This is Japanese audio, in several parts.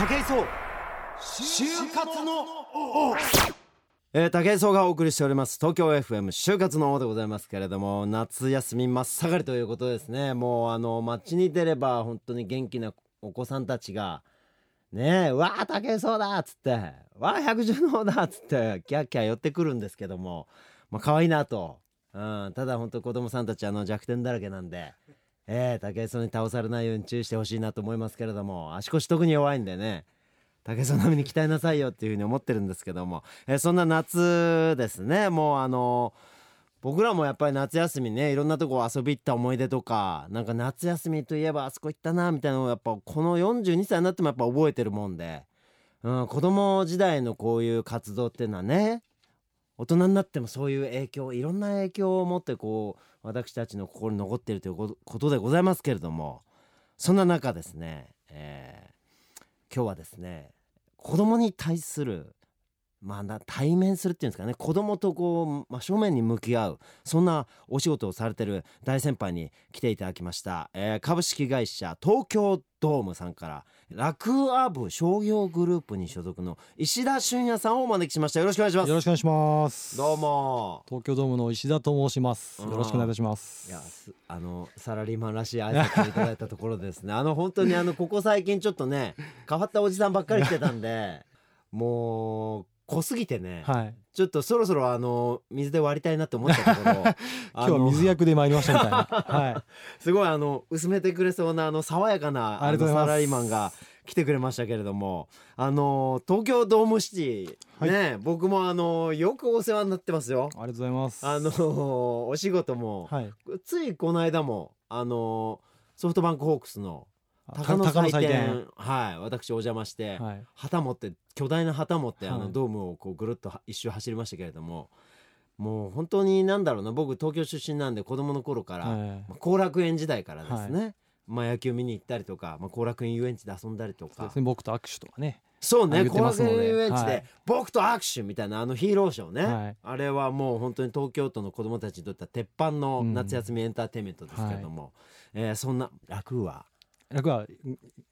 武井壮。就活の王。えー、武井壮がお送りしております。東京 FM 就活の王でございますけれども夏休み真っ盛りということですね。もうあの街に出れば本当に元気なお子さんたちがねえわあ武井壮だっつってわあ百獣の王だっつってキャッキャ寄ってくるんですけどもまあ可愛いなと、うん、ただ本当子供さんたちあの弱点だらけなんでえー、武井壮に倒されないように注意してほしいなと思いますけれども足腰特に弱いんでね武井壮並みに鍛えなさいよっていうふうに思ってるんですけども、えー、そんな夏ですねもうあの僕らもやっぱり夏休みねいろんなとこ遊び行った思い出とかなんか夏休みといえばあそこ行ったなみたいなのをやっぱこの42歳になってもやっぱ覚えてるもんで、うん、子供時代のこういう活動っていうのはね大人になってもそういう影響いろんな影響を持ってこう私たちの心に残っているということでございますけれどもそんな中ですね、えー、今日はですね子供に対するまあ、対面するっていうんですかね子供とこう真正面に向き合うそんなお仕事をされてる大先輩に来ていただきました、えー、株式会社東京ドームさんからラクアブ商業グループに所属の石田俊也さんをお招きしました。よろしくお願いします。よろしくお願いします。どうも。東京ドームの石田と申します。よろしくお願いします。いやあのサラリーマンらしい挨拶いただいたところですね。あの本当にあのここ最近ちょっとね変わったおじさんばっかり来てたんでもう濃すぎてね、はい、ちょっとそろそろあの水で割りたいなって思ったところ 今日は水役で参りましたみたいな、はい、すごいあの薄めてくれそうなあの爽やかなあのサラリーマンが来てくれましたけれどもあの東京ドームシティ、はい、ね僕もあのよくお世話になってますよ。ありがとうございます。あのお仕事も、はい、ついこの間もあのソフトバンクホークスの鷹の祭典。はい私お邪魔して、はい、旗持って巨大な旗持って、あのドームをこうぐるっと一周走りましたけれどももう本当になんだろうな僕東京出身なんで子供の頃から、まあ、後楽園時代からですね、はい、まあ、野球見に行ったりとか、まあ、後楽園遊園地で遊んだりとか、ね、僕と握手とかね。そうね後楽園遊園地で、僕と握手みたいなあのヒーローショーね、はい、あれはもう本当に東京都の子供たちにとっては鉄板の夏休みエンターテインメントですけれども、うえー、そんな楽は？楽は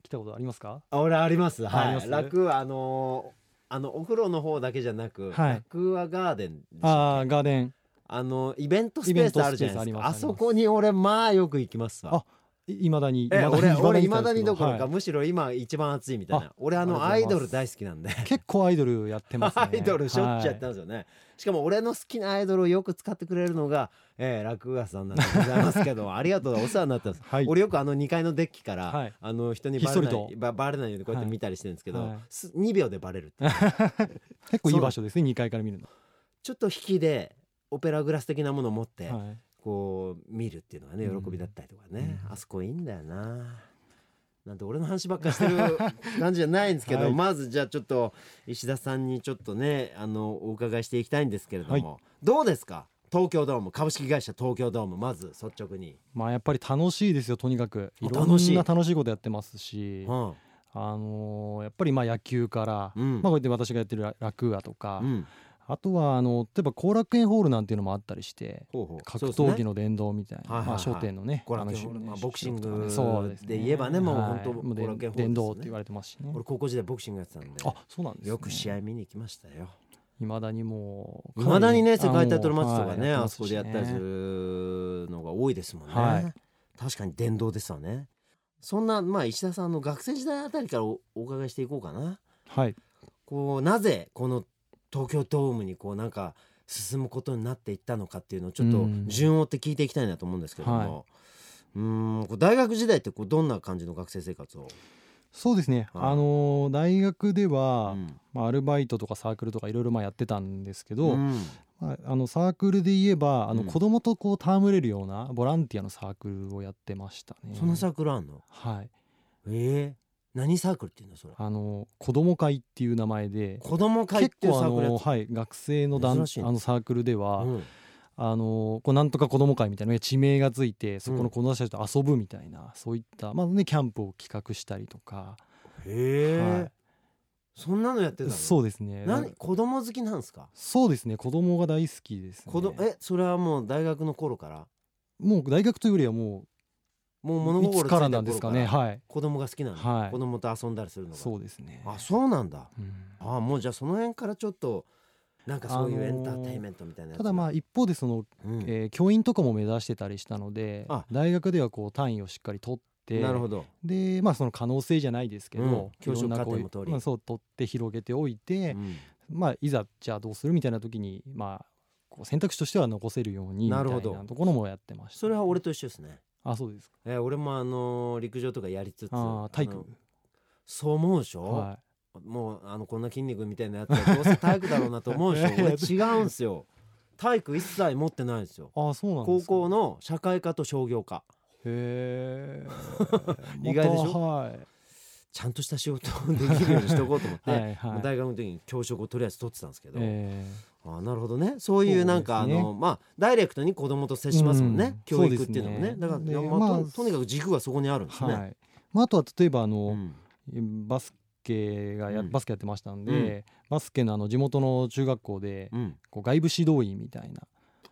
来たことありますか？俺あります。はい。楽はあのー、あのお風呂の方だけじゃなく、はい、楽はガーデンああガーデン。あのイベントスペースあるじゃないですか。あそこに俺まあよく行きますわ。いまだにえ俺俺いまだにどころか、はい、むしろ今一番熱いみたいな。俺あのアイドル大好きなんで。結構アイドルやってます、ね、アイドルしょっちゅうやってますよね、はい、しかも俺の好きなアイドルをよく使ってくれるのが、えー、落語家さんなんでございますけど ありがとうお世話になってます、はい、俺よくあの2階のデッキから、はい、あの人にバレないババレないようにこうやって見たりしてるんですけど、はい、2秒でバレる 結構いい場所ですね2階から見るの。ちょっと引きでオペラグラス的なものを持って、はい。こう見るっていうのがね喜びだったりとかね、うん、あそこいいんだよな。なんて俺の話ばっかしてる 感じじゃないんですけど、はい、まずじゃあちょっと石田さんにちょっとねあのお伺いしていきたいんですけれども、はい、どうですか？東京ドーム株式会社東京ドームまず率直に。まあやっぱり楽しいですよとにかく。い。ろんな楽しいことやってますし、うん、あのー、やっぱりまあ野球から、うん、まあこうやって私がやってる楽アとか、うんあとはあの例えば後楽園ホールなんていうのもあったりして格闘技の殿堂みたいな、まあ、商店のね後楽園ホール、まあ、ボクシングで言えばねもう本当後楽園ホール殿堂って言われてますしね。俺高校時代ボクシングやってたんであそうなんです、よく試合見に行きましたよ。いまだにもういまだにね世界タイトルマッチとかねあそこでやったりするのが多いですもんね。確かに殿堂ですわね。そんなまあ石田さんの学生時代あたりからお伺いしていこうかな。はい。こうなぜこの東京ドームにこうなんか進むことになっていったのかっていうのをちょっと順を追って聞いていきたいなと思うんですけども、うん、うん大学時代ってこうどんな感じの学生生活を？そうですね、はい、あの大学では、うん、まあ、アルバイトとかサークルとかいろいろやってたんですけど、うん、まあ、あのサークルで言えばあの子供とこう戯れるようなボランティアのサークルをやってましたね。そんなサークルあんの？はい。えー何サークルっていうのそれ。あの子供会っていう名前で子供会っていうサークルはい学生の団あのサークルでは、うん、あのこうなんとか子供会みたいな地名がついてそこの子供たちと遊ぶみたいな、うん、そういったまあねキャンプを企画したりとかへえ、はい、そんなのやってたの？そうですね。何子供好きなんですか？そうですね。子供が大好きです、ね、子供えそれはもう大学の頃から？もう大学というよりはもうもう物心つからなんですかね。はい。子供が好きなの、はい、子供と遊んだりするのが。そうですね。あそうなんだ、うん、あもうじゃあその辺からちょっとなんかそういうエンターテインメントみたいな、ただまあ一方でその、うん、えー、教員とかも目指してたりしたので大学ではこう単位をしっかり取ってなるほど。でまあその可能性じゃないですけど、うん、教職課程も通り、まあ、そう取って広げておいて、うん、まあいざじゃあどうするみたいな時にまあこう選択肢としては残せるようにみたいなところもやってました、ね、それは俺と一緒ですねあそうですか、えー、俺もあの陸上とかやりつつあ体育。そう思うでしょ、はい。もうあのこんな筋肉みたいなやつはどうせ体育だろうなと思うでしょ？俺違うんすよ。体育一切持ってないんですよ。あそうなん高校の社会科と商業科。へえ 意外でしょ、はい、ちゃんとした仕事をできるようにしとこうと思って。はい、大学の時に教職をとりあえず取ってたんですけど、あなるほどね。そういうなんか、ね、あのまあダイレクトに子供と接しますもんね、うん、教育っていうのもね、ね、だから、まあ、ととにかく軸がそこにあるんですね、はい。まあ、あとは例えばあの、うん、バスケがや、バスケやってましたんで、バスケのあの地元の中学校で、こう外部指導員みたい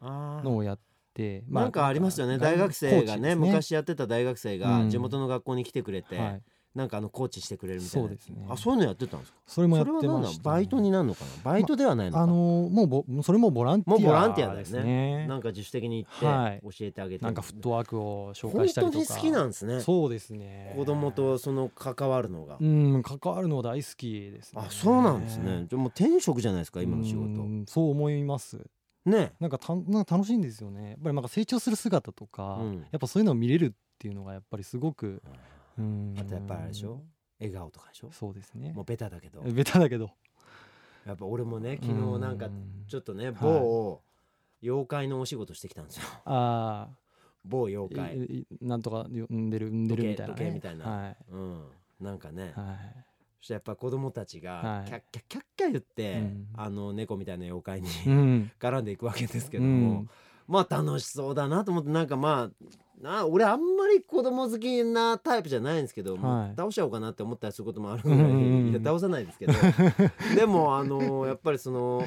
なのをやって。まあ、なんかありますよね。大学生がね、ね、昔やってた大学生が地元の学校に来てくれて、はいなんかあのコーチしてくれるみたいなそうですね。あそういうのやってたんですか？それもやってました、バイトになるのかな？バイトではないのか、まあのー、もうぼそれもボランティア、ね、もうボランティアだよね。なんか自主的に行って教えてあげて、はい、なんかフットワークを紹介したりとか。本当に好きなんですね。そうですね。子供とその関わるのが。うん関わるの大好きですね。あそうなんですね。じゃもう転職じゃないですか今の仕事。そう思います。ね。なんかたなんか楽しいんですよね。やっぱりなんか成長する姿とか、うん、やっぱそういうのを見れるっていうのがやっぱりすごく、うん、あとやっぱりあれでしょ？笑顔とかでしょ？そうですね。もうベタだけど。ベタだけど。やっぱ俺もね昨日なんかちょっとね某妖怪のお仕事してきたんですよ。ああ某妖怪。なんとか産んでる産んでるみたいな、ね、みたいな、はい、うん。なんかね、はい、そしてやっぱ子供たちがキャッキャッキャッキャ言って、あの猫みたいな妖怪に 絡んでいくわけですけども、まあ楽しそうだなと思ってなんかまあな俺あんまり子供好きなタイプじゃないんですけど、はい、倒しちゃおうかなって思ったりすることもあるぐらい、いや倒さないですけど。でもあのやっぱりその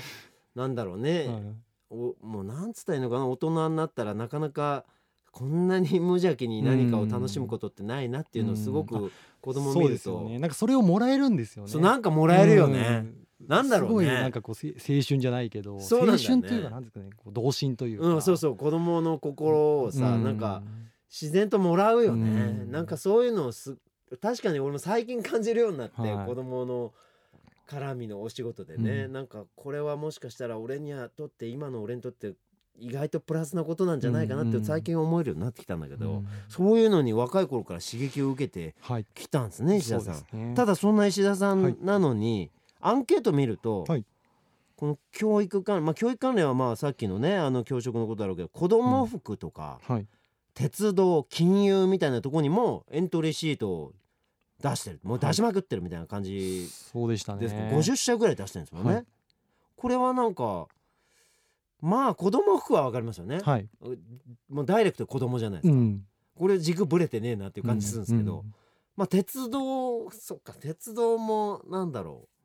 なんだろうね、はい、おもうなんつったらいいのかな大人になったらなかなかこんなに無邪気に何かを楽しむことってないなっていうのをすごく子供見ると、ね、なんかそれをもらえるんですよね。そうなんかもらえるよね、なんだろうね。なんかこう青春じゃないけど、ね、青春というかなんですかね、こう童心というか。うん、そうそう子供の心をさ、うん、なんか自然ともらうよね。うん、なんかそういうのをす確かに俺も最近感じるようになって、はい、子供の絡みのお仕事でね、うん、なんかこれはもしかしたら俺にはとって今の俺にとって意外とプラスなことなんじゃないかなって最近思えるようになってきたんだけど、うん、そういうのに若い頃から刺激を受けてきたんですね、はい、石田さん、ね、ただそんな石田さんなのに、アンケート見ると、はい、この教育関連、まあ、教育関連はまあさっきのねあの教職のことだろうけど子供服とか、うん。はい、鉄道金融みたいなとこにもエントリーシートを出してる。もう出しまくってるみたいな感じそうでしたね。50社ぐらい出してるんですもんね、はい、これはなんかまあ子供服は分かりますよね、はい、もうダイレクト子供じゃないですか、うん、これ軸ぶれてねえなっていう感じするんですけど、うん。うん、まあ鉄道そっか鉄道もなんだろう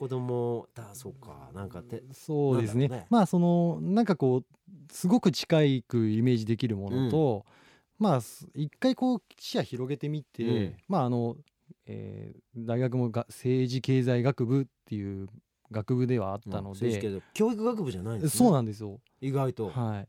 子供だそうか。なんかてそうですね、ね、まあそのなんかこうすごく近いくイメージできるものと、うん、まあ一回こう視野広げてみて、うん、まああの、えー、大学もが政治経済学部っていう学部ではあったので、うん、教育学部じゃないんです、ね、そうなんですよ。意外と。はい。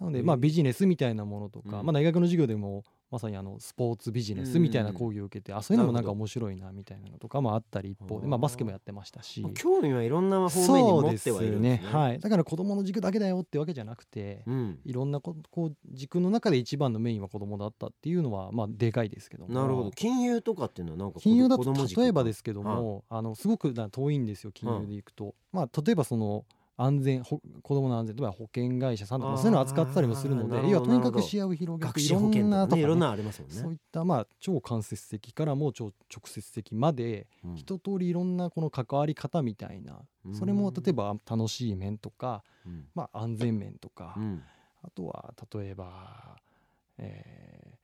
なので、まあ、ビジネスみたいなものとか、まあ、大学の授業でもまさにあのスポーツビジネスみたいな講義を受けて、あそういうのもなんか面白いなみたいなのとかもあったり一方で、まあ、バスケもやってましたし。興味はいろんな方面に持ってはいるんですね。はい、だから子供の軸だけだよってわけじゃなくて、うん、いろんなここう軸の中で一番のメインは子供だったっていうのはまあでかいですけどなるほど。金融とかっていうのはなんか金融だと例えばですけども、あのすごく遠いんですよ金融でいくと、まあ例えばその安全子供の安全例えば保険会社さんとかそういうのを扱ってたりもするので要はとにかく視野を広げていろんなとか、ね、そういったまあ超間接的からも超直接的まで、うん、一通りいろんなこの関わり方みたいな、それも例えば楽しい面とか、うん、まあ、安全面とか、うん、あとは例えば、えー、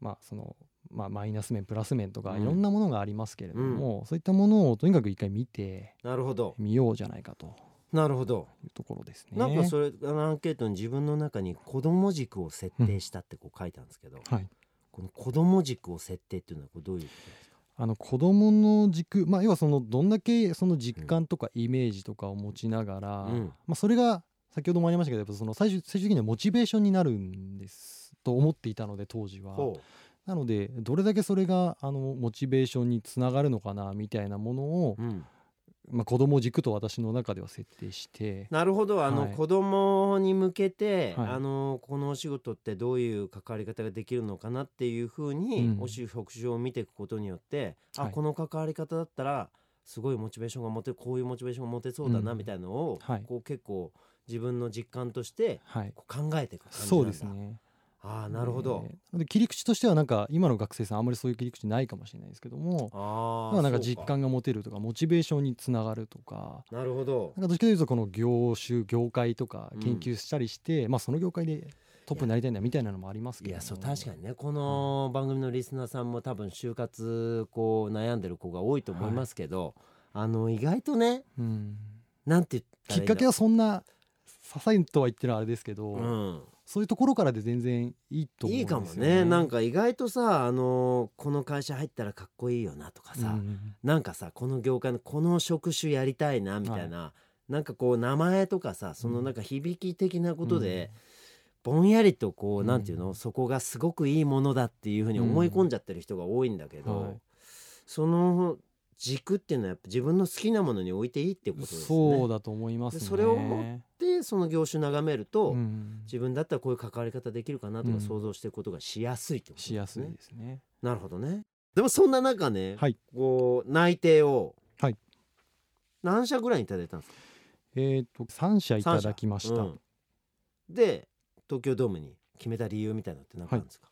まあそのまあ、マイナス面プラス面とかいろんなものがありますけれども、そういったものをとにかく一回見てなるほど。見ようじゃないかと。なるほど。いうところですね。なんかそれあのアンケートに自分の中に子供軸を設定したってこう書いたんですけど、はい、この子供軸を設定っていうのはどういうことですか？あの子供の軸、まあ、要はそのどんだけその実感とかイメージとかを持ちながら、うん、まあ、それが先ほどもありましたけどその最終最終的にはモチベーションになるんですと思っていたので当時は。なのでどれだけそれがあのモチベーションにつながるのかなみたいなものを、うん、まあ、子供軸と私の中では設定してなるほど。あの、はい、子供に向けて、はい、あのこのお仕事ってどういう関わり方ができるのかなっていうふうに、ん、お仕職種を見ていくことによって、あ、この関わり方だったらすごいモチベーションが持てこういうモチベーションが持てそうだなみたいなのを、うん、こう結構自分の実感としてこう考えていく感じなんだ、そうですねああなるほど、えー、で切り口としてはなんか今の学生さんあんまりそういう切り口ないかもしれないですけどもあ、まあ、なんか実感が持てるとかモチベーションにつながるとかなるほど。なんかどっちかというとこの業種業界とか研究したりして、うん、まあその業界でトップになりたいんだみたいなのもありますけどいやそう確かにねこの番組のリスナーさんも多分就活こう悩んでる子が多いと思いますけど、はい、あの意外とね、うん、なんて言ったきっかけはそんな些細とは言ってるあれですけど、うん、そういうところからで全然いいと思うんですよ、ね、いいかもね。なんか意外とさあのこの会社入ったらかっこいいよなとかさ、うん、なんかさこの業界のこの職種やりたいなみたいな、はい、なんかこう名前とかさそのなんか響き的なことで、うん、ぼんやりとこう、うん、なんていうのそこがすごくいいものだっていうふうに思い込んじゃってる人が多いんだけど、はい、その軸っていうのはやっぱ自分の好きなものに置いていいってことですね。そうだと思います、ね、それを持ってその業種眺めると、うん、自分だったらこういう関わり方できるかなとか想像していくことがしやすいってことですね。しやすいですね。なるほどね。でもそんな中ね、はい、こう内定を何社ぐらいいただいたんですか？えっ、ー、と3社いただきました。うん、で東京ドームに決めた理由みたいなのって何かあるんですか？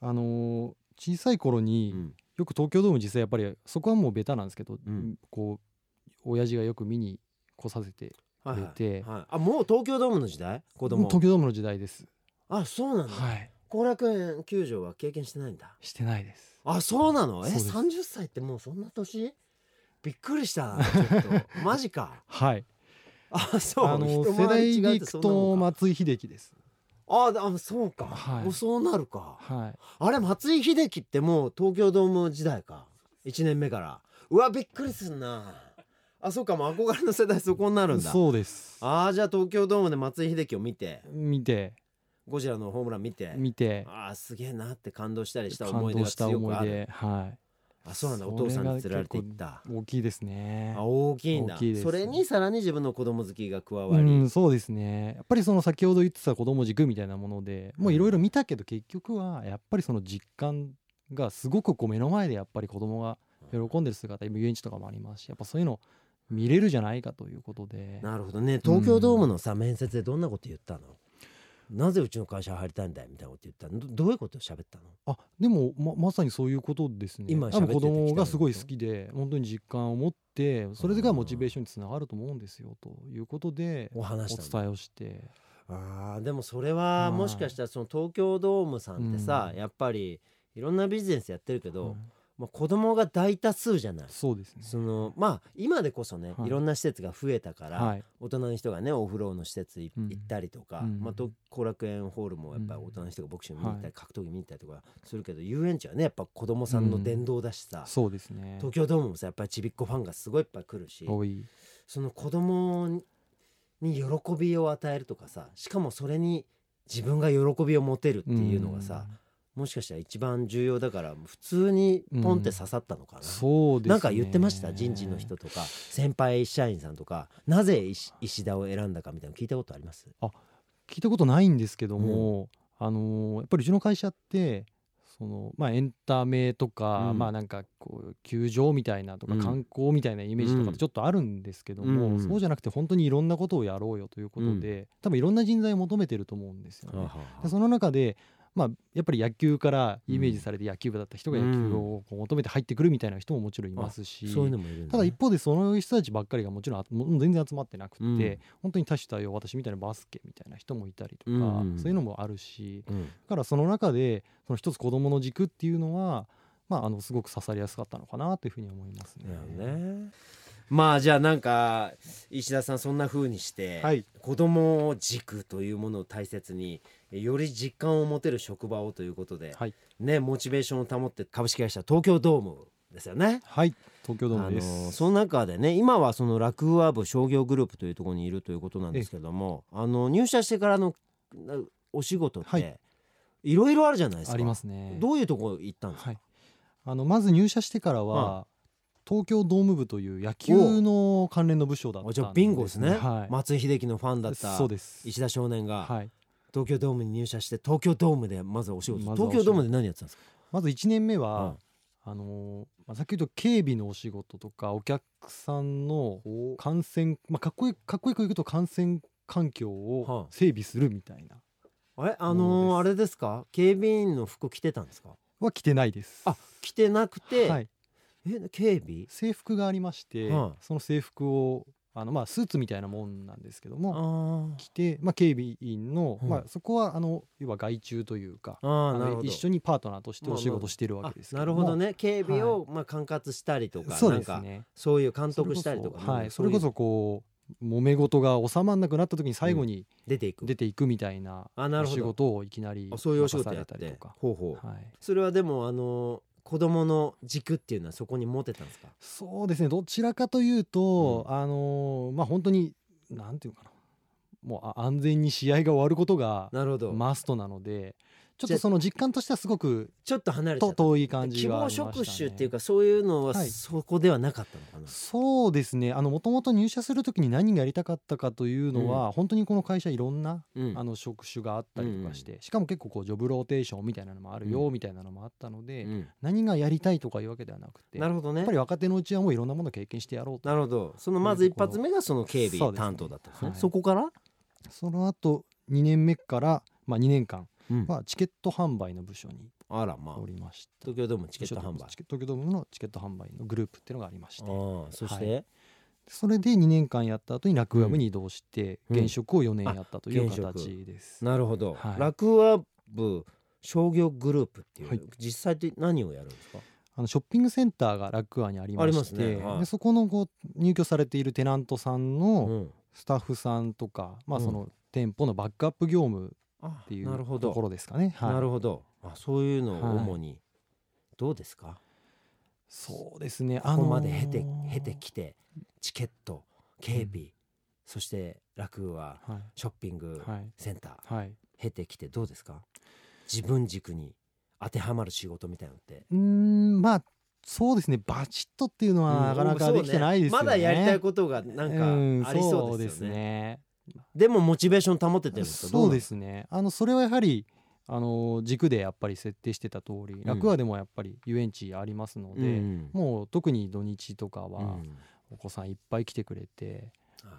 はい、あのー、小さい頃に、うんよく東京ドーム実際やっぱりそこはもうベタなんですけど、うん、こう親父がよく見に来させてくれて、はいはい、あもう東京ドームの時代？子供。東京ドームの時代です。あそうなんだ。後、はい、楽園球場は経験してないんだ。してないです。あそうなの？え三十歳ってもうそんな年？びっくりしたちょっと。マジか。はい。あそう。あの世代でいくと松井秀喜ですああそうか、はい、そうなるか、はい、あれ松井秀喜ってもう東京ドーム時代か。1年目から。うわびっくりすんな。あそうかもう憧れの世代そこになるんだ。そうです。ああじゃあ東京ドームで松井秀喜を見て。見て。ゴジラのホームラン見て。見て。ああすげえなって感動したりした思い出が強くある。はいあそうなんだ。お父さんに連れられていった。大きいですね。あ大きいんだ。それにさらに自分の子供好きが加わり、うん、そうですね。やっぱりその先ほど言ってた子供軸みたいなものでもういろいろ見たけど結局はやっぱりその実感がすごくこう目の前でやっぱり子供が喜んでる姿遊園地とかもありますしやっぱそういうの見れるじゃないかということで。なるほどね。東京ドームのさ、面接でどんなこと言ったの？なぜうちの会社入りたいんだよみたいなこと言ったの。どういうことを喋ったの？あでもままさにそういうことですね。今多分子供がすごい好きで本当に実感を持ってそれがモチベーションにつながると思うんですよということでお話お伝えをして。あでもそれはもしかしたらその東京ドームさんってさ、うん、やっぱりいろんなビジネスやってるけど、うんまあ、子供が大多数じゃない。そうですね。そのまあ今でこそね、はい、いろんな施設が増えたから、はい、大人の人がねお風呂の施設行ったりとか、うん、まあ、後楽園ホールもやっぱり大人の人がボクシング見に行ったり、格闘技見に行ったりとかするけど遊園地はねやっぱ子供さんの殿堂だしさ、そうですね。東京ドームもさやっぱりちびっこファンがすごいいっぱい来るしその子供に喜びを与えるとかさしかもそれに自分が喜びを持てるっていうのがさ、うんもしかしたら一番重要だから普通にポンって刺さったのかな、うん、そうです、ね、なんか言ってました人事の人とか先輩社員さんとか。なぜ石田を選んだかみたいな聞いたことあります？あ聞いたことないんですけども、うん、あのー、やっぱりうちの会社ってそのまあ、エンタメとか、うん、まあなんかこう球場みたいなとか観光みたいなイメージとかってちょっとあるんですけども、うん、そうじゃなくて本当にいろんなことをやろうよということで、うん、多分いろんな人材を求めてると思うんですよね。でその中でまあ、やっぱり野球からイメージされて野球部だった人が野球を求めて入ってくるみたいな人ももちろんいますし、ただ一方でその人たちばっかりがもちろん全然集まってなくて、うん、本当に多種多様私みたいなバスケみたいな人もいたりとか、うん、そういうのもあるし、だからその中でその一つ子どもの軸っていうのは、まあ、あのすごく刺さりやすかったのかなというふうに思いますね。ねまあじゃあなんか石田さんそんな風にして、はい、子供軸というものを大切により実感を持てる職場をということで、はい、ねモチベーションを保って株式会社東京ドームですよね。はい。東京ドームです、その中でね今はそのラクーア部商業グループというところにいるということなんですけどもあの入社してからのお仕事って、はい、いろいろあるじゃないですか。ありますね。どういうとこ行ったんですか、はい、あのまず入社してからは、東京ドーム部という野球の関連の部署だったんです、ね、じゃあビンゴですね、はい、松井秀喜のファンだった石田少年が、はい、東京ドームに入社して東京ドームでまずお仕事、ま、東京ドームで何やってたんですか？まず1年目は、あのまあ、さっき言うと警備のお仕事とかお客さんの感染、まあ、かっこいいかっこよく言うと感染環境を整備するみたいな、はあ、えあのー、あれですか？警備員の服着てたんですか？は着てないです。あ着てなくて、はい、え警備？制服がありまして、はその制服をあのまあスーツみたいなもんなんですけども着て、まあ、警備員の、まあ、そこはあの要は外注というか一緒にパートナーとしてお仕事してるわけですけどなるほどね。警備を、まあ、管轄したりとかそうですね。そういう監督したりとかはい、それこそこう揉め事が収まらなくなった時に最後に出ていく、出ていくみたいな仕事をいきなりそういうお仕事やったりとか。ほうほう、はい、それはでもあの子供の軸っていうのはそこに持てたんですか？そうですね。どちらかというと、うん、あのまあ本当になんていうかな。もう安全に試合が終わることがマストなのでちょっとその実感としてはすごくちょっと離れて遠い感じがありました、ね、希望職種っていうかそういうのはそこではなかったのかな、はい、そうですね。あのもともと入社する時に何がやりたかったかというのは、うん、本当にこの会社いろんな、うん、あの職種があったりとかして、うん、しかも結構こうジョブローテーションみたいなのもあるよ、みたいなのもあったので、何がやりたいとかいうわけではなくてなるほどね。やっぱり若手のうちはもういろんなものを経験してやろうと。なるほど。そのまず一発目がその警備担当だったんですね、はい、そこから？その後2年目から、まあ、2年間はチケット販売の部署にあらまあ。おりました東京ドームチケット販売。東京ドームのチケット販売のグループっていうのがありまして。そして、はい、それで2年間やった後にラクーア部に移動して、現職を4年やったという形です、なるほど、はい、ラクーア部商業グループっていう、はい、実際って何をやるんですか？あのショッピングセンターがラクーアにありまして、ね。はい、でそこのこう入居されているテナントさんのスタッフさんとか、まあ、その店舗のバックアップ業務っていうところですかね。はい、なるほど。あそういうのを主に、どうですか？そうですね。ここまで経て経てきてチケット警備、うん、そして楽はショッピングセンター、はい、経てきてどうですか？自分軸に当てはまる仕事みたいなのって。うんまあそうですね。バチッとっていうのはなかなかできてないですよね、ね、まだやりたいことがなんかありそうですね。でもモチベーション保ててるそうですね。あのそれはやはりあの軸でやっぱり設定してた通り、うん、楽はでもやっぱり遊園地ありますので、うん、もう特に土日とかはお子さんいっぱい来てくれて、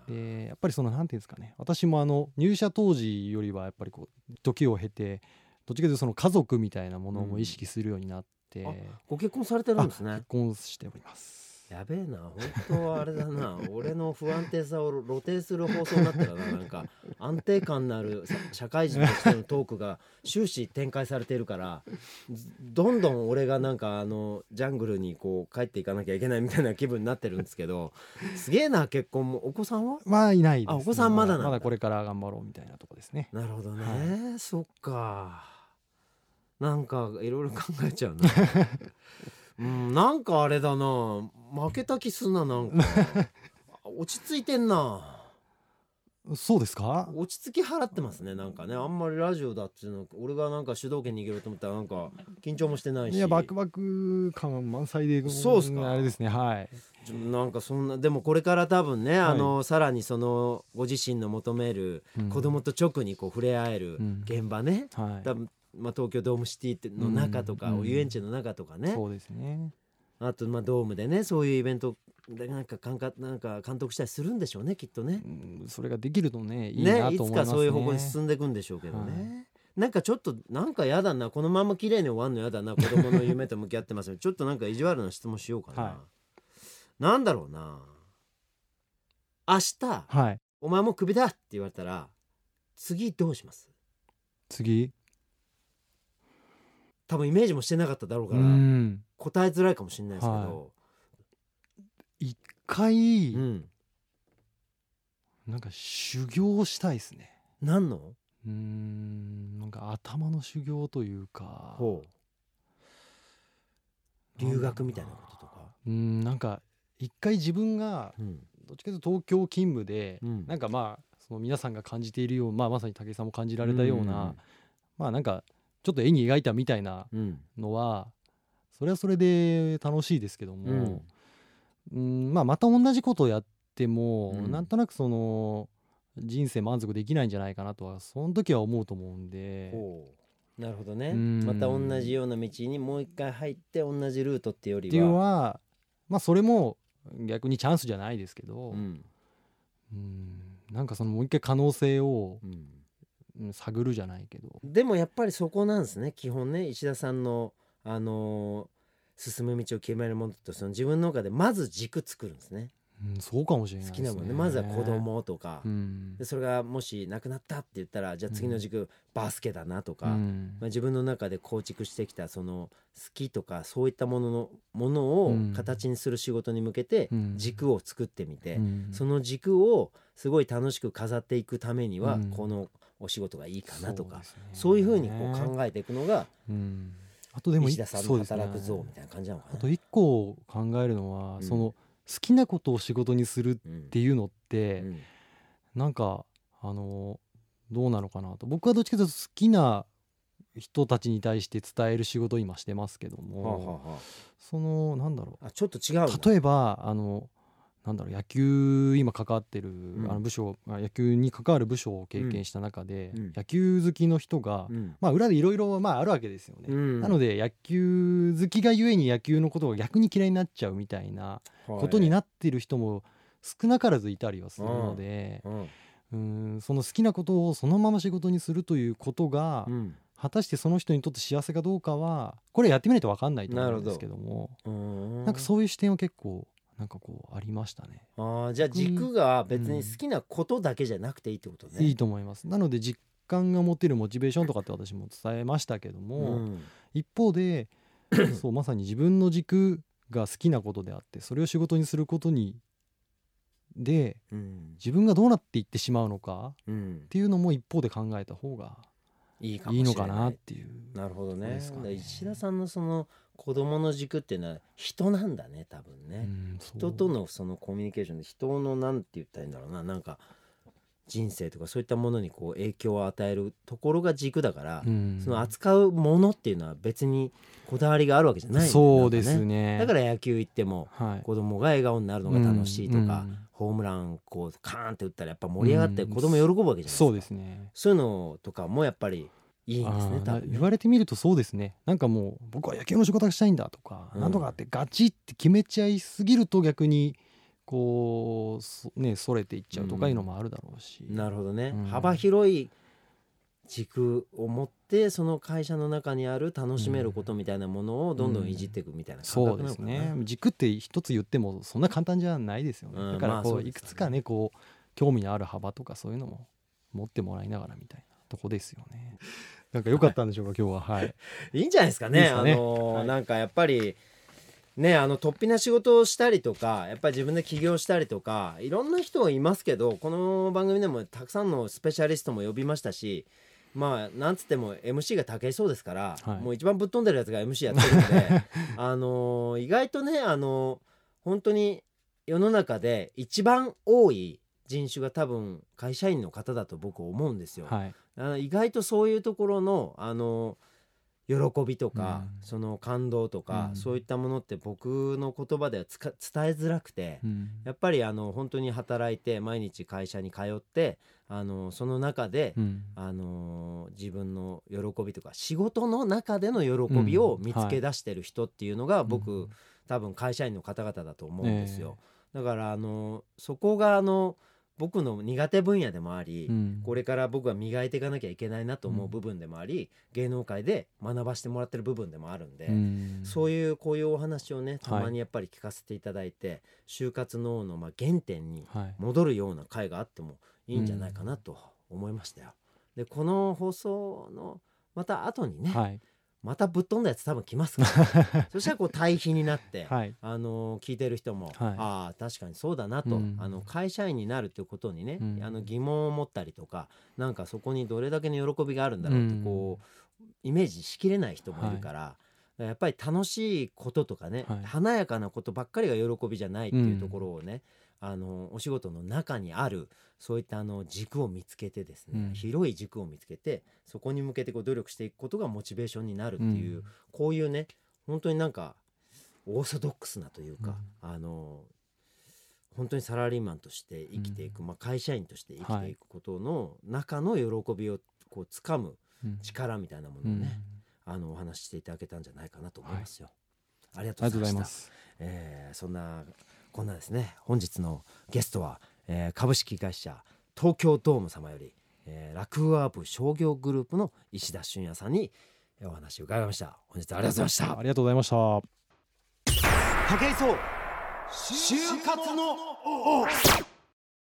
うん、でやっぱりその何ていうんですかね。私もあの入社当時よりはやっぱりこう時を経てどっちかというとその家族みたいなものも意識するようになって、ご結婚されてるんですね。結婚しておりますやべえな本当はあれだな 俺の不安定さを露呈する放送になったらななんか安定感のある社会人としてのトークが終始展開されているからどんどん俺がなんかあのジャングルにこう帰っていかなきゃいけないみたいな気分になってるんですけどすげえな結婚も。お子さんは？まあいないです、ね、お子さんまだ。まだこれから頑張ろうみたいなとこですね。なるほどね、はい、そっか。なんかいろいろ考えちゃうな。うんなんかあれだな負けた気すんななんか。落ち着いてんな。そうですか？落ち着き払ってますねなんかね。あんまりラジオだっていうの俺がなんか主導権握ろうと思ったらなんか緊張もしてないし。いやバクバク感満載でそうですか？あれですねはい。なんかそんなでもこれから多分ね、はい、あのさらにそのご自身の求める子供と直にこう触れ合える現場ね、うんはい、多分まあ、東京ドームシティの中とか、うん、遊園地の中とかね、そうですねあとまあドームでねそういうイベントでなんか監なんか監督したりするんでしょうねきっとね、うん、それができるとねいいなと思いますね、ね、いつかそういう方向に進んでいくんでしょうけどね、はい、なんかちょっとなんかやだなこのまま綺麗に終わるのやだな子供の夢と向き合ってます ちょっとなんか意地悪な質問しようかな、はい、なんだろうな。明日、はい、お前もクビだって言われたら次どうします？次？多分イメージもしてなかっただろうから、答えづらいかもしれないですけど、一回、うん、なんか修行したいですね。何の？うんなんか頭の修行というか。留学みたいなこととか？うんなんか一回自分が、どっちかというと東京勤務で、うん、なんかまあその皆さんが感じているよう、まあ、まさに武井さんも感じられたような、まあなんかちょっと絵に描いたみたいなのは、それはそれで楽しいですけども、うん、まあまた同じことをやっても、うん、なんとなくその人生満足できないんじゃないかなとはその時は思うと思うんで。なるほどね、また同じような道にもう一回入って同じルートってよりは。っていうはまあそれも逆にチャンスじゃないですけど、うん、うん。なんかそのもう一回可能性を、うん、探るじゃないけど。でもやっぱりそこなんですね。基本ね石田さんのあのー、進む道を決めるものとその自分の中でまず軸作るんですね。うん、そうかもしれない、ね、好きなもんね。まずは子供とか、うん、でそれがもしなくなったって言ったらじゃあ次の軸、うん、バスケだなとか、まあ、自分の中で構築してきたその好きとかそういったもののものを形にする仕事に向けて軸を作ってみて、その軸をすごい楽しく飾っていくためにはこのお仕事がいいかなとか、そういうふうにこう考えていくのが、あとでも石田さんの働く像みたいな感じなのかな。あと一個考えるのは、その好きなことを仕事にするっていうのって、うん、なんかあのどうなのかなと。僕はどっちかというと好きな人たちに対して伝える仕事を今してますけども、はあはあ、そのなんだろう。あちょっと違う例えばあのなんだろう野球今関わってる、うん、あの部署野球に関わる部署を経験した中で、うん、野球好きの人が、うん、まあ裏でいろいろまああるわけですよね、なので野球好きがゆえに野球のことが逆に嫌いになっちゃうみたいなことになってる人も少なからずいたりはするので、うん。その好きなことをそのまま仕事にするということが、果たしてその人にとって幸せかどうかはこれやってみないと分かんないと思うんですけども。なん。かそういう視点を結構なんかこうありましたね。あじゃあ軸が別に好きなことだけじゃなくていいってことね、うん、いいと思います。なので実感が持てるモチベーションとかって私も伝えましたけども、うん、一方で そうまさに自分の軸が好きなことであってそれを仕事にすることにで、うん、自分がどうなっていってしまうのかっていうのも一方で考えた方がいいのかなっていう、なるほどね。石田さんのその子供の軸っていうのは人なんだね多分ね、人とのそのコミュニケーションで人のなんて言ったらいいんだろうな。なんか人生とかそういったものにこう影響を与えるところが軸だから、その扱うものっていうのは別にこだわりがあるわけじゃないそうですね、ね、だから野球行っても子供が笑顔になるのが楽しいとか、ホームランこうカーンって打ったらやっぱ盛り上がって子供喜ぶわけじゃないですか、そうですね。そういうのとかもやっぱりいいんですねね。言われてみるとそうですね。なんかもう僕は野球の仕事がしたいんだとか、うん、なんとかってガチって決めちゃいすぎると逆にこうねそれていっちゃうとかいうのもあるだろうし、うん、なるほどね、うん、幅広い軸を持ってその会社の中にある楽しめることみたいなものをどんどんいじっていくみたいな感覚なのかな、そうですね。軸って一つ言ってもそんな簡単じゃないですよね、だからこういくつかねこう興味のある幅とかそういうのも持ってもらいながらみたいなとこですよね。なんか良かったんでしょうか、今日は。はい。いいんじゃないですかね。かねあのーはい、なんかやっぱり。ね、あの突飛な仕事をしたりとかやっぱり自分で起業したりとかいろんな人がいますけどこの番組でもたくさんのスペシャリストも呼びましたしまあなんつっても MC が武井壮ですから、はい、もう一番ぶっ飛んでるやつが MC やってるんで あのー、意外とねあのー、本当に世の中で一番多い人種が多分会社員の方だと僕思うんですよ。はい、あ意外とそういうところのあの喜びとか、うん、その感動とか、うん、そういったものって僕の言葉では伝えづらくて、うん、やっぱりあの本当に働いて毎日会社に通ってあのその中で、あの自分の喜びとか仕事の中での喜びを見つけ出してる人っていうのが僕、多分会社員の方々だと思うんですよ。えー、だからあのそこがあの僕の苦手分野でもあり、うん、これから僕は磨いていかなきゃいけないなと思う部分でもあり、うん、芸能界で学ばせてもらってる部分でもあるんで、うん、そういうこういうお話をねたまにやっぱり聞かせていただいて、はい、就活脳のまあ原点に戻るような回があってもいいんじゃないかなと思いましたよ。でこの放送のまた後にね、はいまたぶっ飛んだやつ多分来ますから。そしたらこう対比になって、はい、あの聞いてる人も、はい、ああ確かにそうだなと、うん、あの会社員になるっていうことにね、うん、あの疑問を持ったりとかなんかそこにどれだけの喜びがあるんだろうってこう、イメージしきれない人もいるから。はい。やっぱり楽しいこととかね、はい、華やかなことばっかりが喜びじゃないっていうところをね、うん、あのお仕事の中にあるそういったあの軸を見つけてですね、うん、広い軸を見つけてそこに向けてこう努力していくことがモチベーションになるっていう、うん、こういうね本当になんかオーソドックスなというか、あの本当にサラリーマンとして生きていく、まあ、会社員として生きていくことの中の喜びをこう掴む力みたいなものをね、あのお話ししていただけたんじゃないかなと思いますよ。はい、ありがとうございます。えー、そんなこんなですね本日のゲストは、えー、株式会社東京ドーム様より、えー、ラクワープ商業グループの石田俊也さんにお話を伺いました。本日ありがとうございました。ありがとうございました。武井壮就活の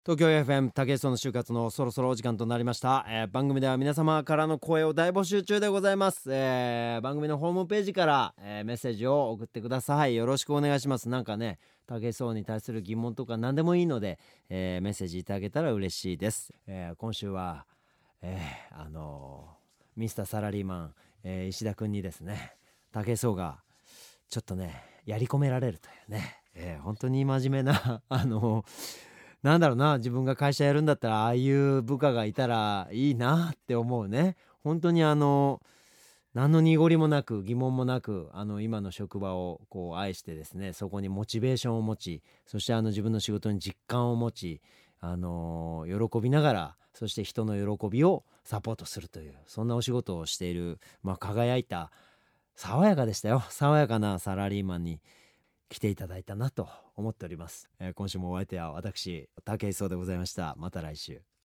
東京 FM 竹磯の就活のそろそろお時間となりました、えー、番組では皆様からの声を大募集中でございます、えー、番組のホームページから、えー、メッセージを送ってください。よろしくお願いします。なんかね竹磯に対する疑問とか何でもいいので、えメッセージいただけたら嬉しいです、え今週は、えあのミスターサラリーマン、え石田君にですね竹磯がちょっとねやり込められるというね、え本当に真面目なあのなんだろうな自分が会社やるんだったらああいう部下がいたらいいなって思うね。本当にあの何の濁りもなく疑問もなくあの今の職場をこう愛してですねそこにモチベーションを持ちそしてあの自分の仕事に実感を持ちあの喜びながらそして人の喜びをサポートするというそんなお仕事をしている、まあ、輝いた爽やかでしたよ。爽やかなサラリーマンに来ていただいたなと思っております、えー、今週もお相手は私武井壮でございました。また来週。